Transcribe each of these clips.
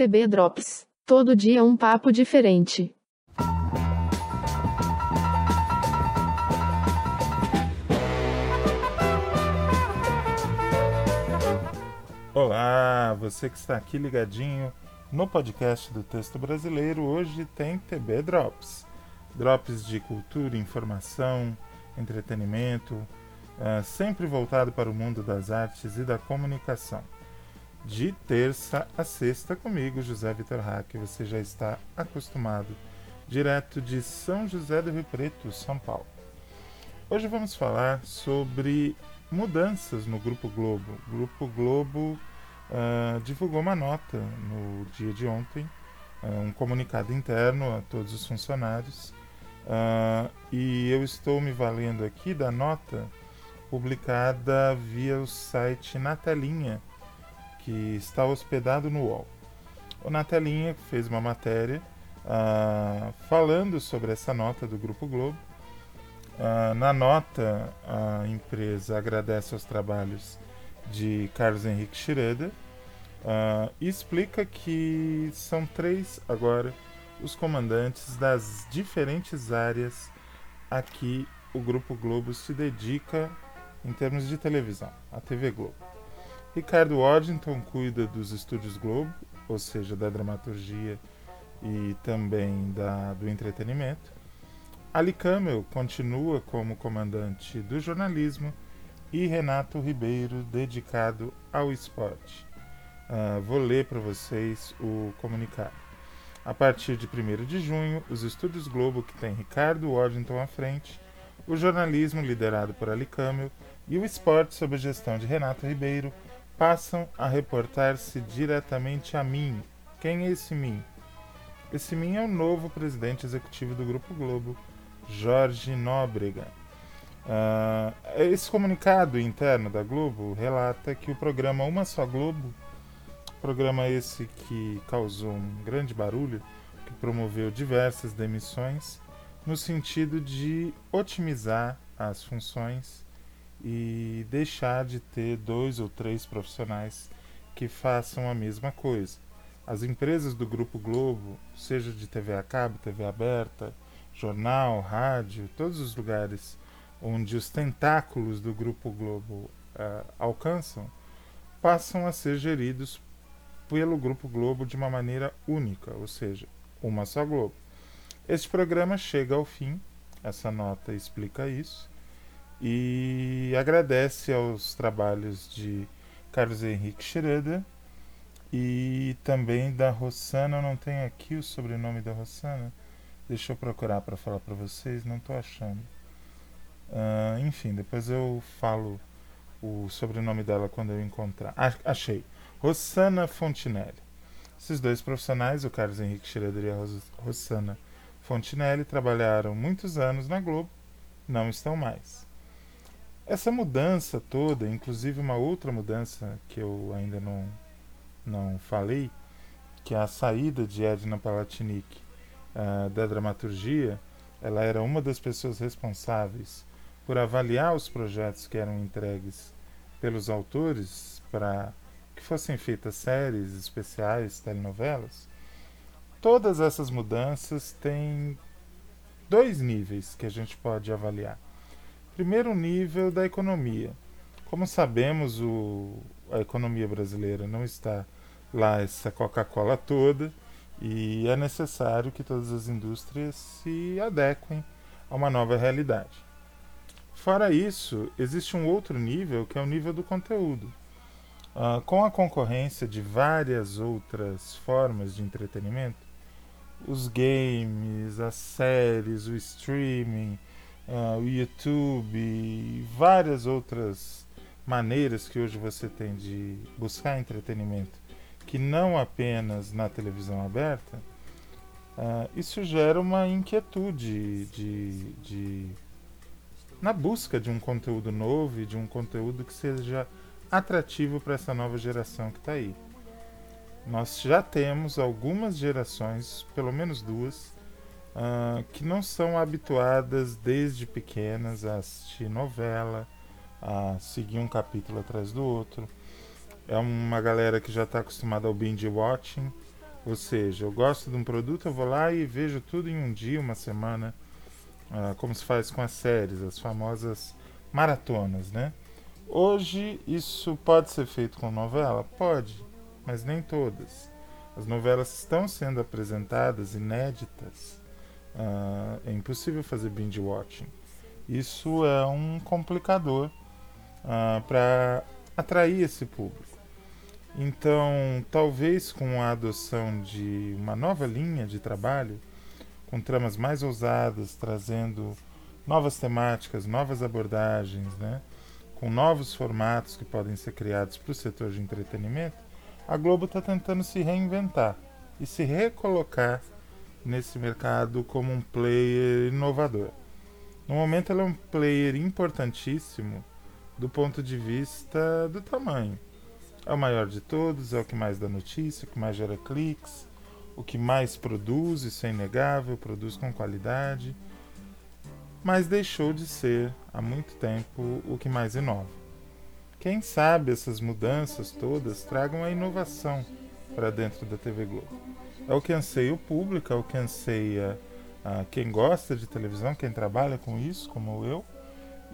TB Drops. Todo dia um papo diferente. Olá, você que está aqui ligadinho no podcast do Texto Brasileiro. Hoje tem TB Drops. Drops de cultura, informação, entretenimento, uh, sempre voltado para o mundo das artes e da comunicação de terça a sexta comigo, José Vitor Hack. Você já está acostumado, direto de São José do Rio Preto, São Paulo. Hoje vamos falar sobre mudanças no Grupo Globo. O Grupo Globo uh, divulgou uma nota no dia de ontem, uh, um comunicado interno a todos os funcionários. Uh, e eu estou me valendo aqui da nota publicada via o site Na Telinha que está hospedado no UOL. O Natelinha fez uma matéria uh, falando sobre essa nota do Grupo Globo. Uh, na nota, a empresa agradece aos trabalhos de Carlos Henrique Schroeder uh, e explica que são três agora os comandantes das diferentes áreas a que o Grupo Globo se dedica em termos de televisão, a TV Globo. Ricardo Waddington cuida dos estúdios Globo, ou seja, da dramaturgia e também da, do entretenimento. Ali Camel continua como comandante do jornalismo e Renato Ribeiro dedicado ao esporte. Uh, vou ler para vocês o comunicado. A partir de 1 de junho, os estúdios Globo, que tem Ricardo Waddington à frente, o jornalismo liderado por Ali Camel e o esporte sob a gestão de Renato Ribeiro passam a reportar-se diretamente a mim. Quem é esse mim? Esse mim é o novo presidente executivo do Grupo Globo, Jorge Nóbrega. Uh, esse comunicado interno da Globo relata que o programa Uma Só Globo, programa esse que causou um grande barulho, que promoveu diversas demissões, no sentido de otimizar as funções e deixar de ter dois ou três profissionais que façam a mesma coisa. As empresas do Grupo Globo, seja de TV a cabo, TV aberta, jornal, rádio, todos os lugares onde os tentáculos do Grupo Globo uh, alcançam, passam a ser geridos pelo Grupo Globo de uma maneira única, ou seja, uma só Globo. Este programa chega ao fim, essa nota explica isso, e agradece aos trabalhos de Carlos Henrique Schroeder e também da Rossana. não tenho aqui o sobrenome da Rossana. Deixa eu procurar para falar para vocês, não estou achando. Uh, enfim, depois eu falo o sobrenome dela quando eu encontrar. Ah, achei. Rossana Fontinelli. Esses dois profissionais, o Carlos Henrique Schroeder e a Rossana Fontinelli, trabalharam muitos anos na Globo, não estão mais. Essa mudança toda, inclusive uma outra mudança que eu ainda não, não falei, que é a saída de Edna Palatinic uh, da dramaturgia, ela era uma das pessoas responsáveis por avaliar os projetos que eram entregues pelos autores para que fossem feitas séries especiais, telenovelas. Todas essas mudanças têm dois níveis que a gente pode avaliar. Primeiro nível da economia. Como sabemos, o, a economia brasileira não está lá essa Coca-Cola toda e é necessário que todas as indústrias se adequem a uma nova realidade. Fora isso, existe um outro nível que é o nível do conteúdo. Uh, com a concorrência de várias outras formas de entretenimento, os games, as séries, o streaming, uh, o YouTube e várias outras maneiras que hoje você tem de buscar entretenimento, que não apenas na televisão aberta, uh, isso gera uma inquietude de, de, na busca de um conteúdo novo e de um conteúdo que seja atrativo para essa nova geração que está aí. Nós já temos algumas gerações, pelo menos duas, uh, que não são habituadas desde pequenas a assistir novela, a seguir um capítulo atrás do outro. É uma galera que já está acostumada ao binge watching, Ou seja, eu gosto de um produto, eu vou lá e vejo tudo em um dia, uma semana, uh, como se faz com as séries, as famosas maratonas, né? Hoje isso pode ser feito com novela? Pode, mas nem todas. As novelas estão sendo apresentadas inéditas. Uh, é impossível fazer binge watching. Isso é um complicador uh, para atrair esse público. Então, talvez com a adoção de uma nova linha de trabalho, com tramas mais ousadas, trazendo novas temáticas, novas abordagens, né? com novos formatos que podem ser criados para o setor de entretenimento, a Globo está tentando se reinventar e se recolocar nesse mercado como um player inovador. No momento, ela é um player importantíssimo do ponto de vista do tamanho. É o maior de todos, é o que mais dá notícia, o que mais gera cliques, o que mais produz, isso é inegável, produz com qualidade, mas deixou de ser há muito tempo o que mais inova. Quem sabe essas mudanças todas tragam a inovação para dentro da TV Globo. É o que anseia o público, é o que anseia ah, quem gosta de televisão, quem trabalha com isso, como eu,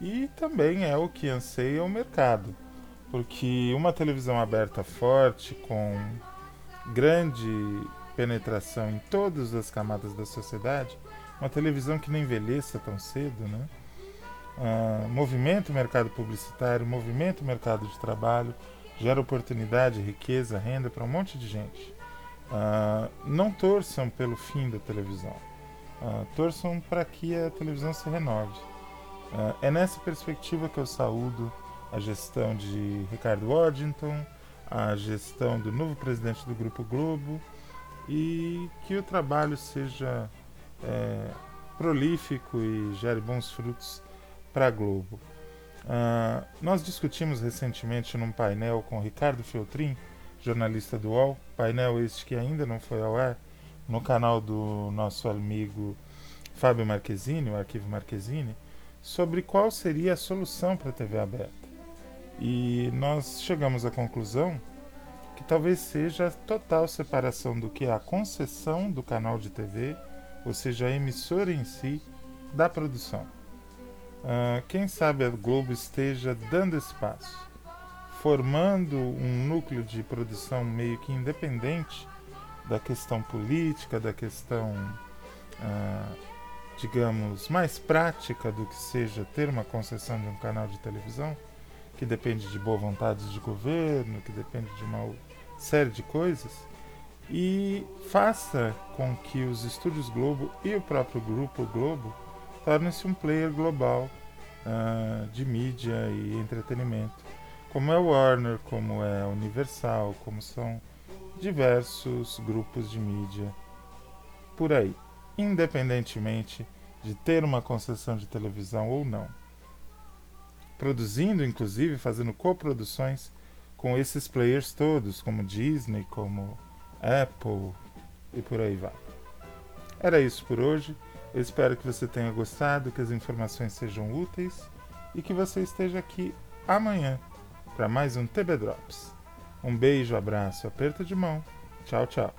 e também é o que anseia o mercado porque uma televisão aberta forte, com grande penetração em todas as camadas da sociedade, uma televisão que não envelheça tão cedo, né? Uh, movimenta o mercado publicitário, movimenta o mercado de trabalho, gera oportunidade, riqueza, renda para um monte de gente. Uh, não torçam pelo fim da televisão, uh, torçam para que a televisão se renove. é nessa perspectiva que eu saúdo a gestão de Ricardo Waddington, a gestão do novo presidente do Grupo Globo e que o trabalho seja é, prolífico e gere bons frutos para a Globo. Uh, nós discutimos recentemente num painel com Ricardo Feltrin, jornalista do UOL, painel este que ainda não foi ao ar, no canal do nosso amigo Fábio Marquezine, o Arquivo Marquezine, sobre qual seria a solução para a TV aberta. E nós chegamos à conclusão que talvez seja a total separação do que é a concessão do canal de TV, ou seja, a emissora em si, da produção. Uh, quem sabe a Globo esteja dando espaço, formando um núcleo de produção meio que independente da questão política, da questão, uh, digamos, mais prática do que seja ter uma concessão de um canal de televisão que depende de boa vontade de governo, que depende de uma série de coisas, e faça com que os estúdios Globo e o próprio grupo Globo tornem-se um player global uh, de mídia e entretenimento, como é Warner, como é Universal, como são diversos grupos de mídia por aí, independentemente de ter uma concessão de televisão ou não produzindo, inclusive, fazendo coproduções com esses players todos, como Disney, como Apple e por aí vai. Era isso por hoje. Eu espero que você tenha gostado, que as informações sejam úteis e que você esteja aqui amanhã para mais um TB Drops. Um beijo, abraço, aperto de mão. Tchau, tchau.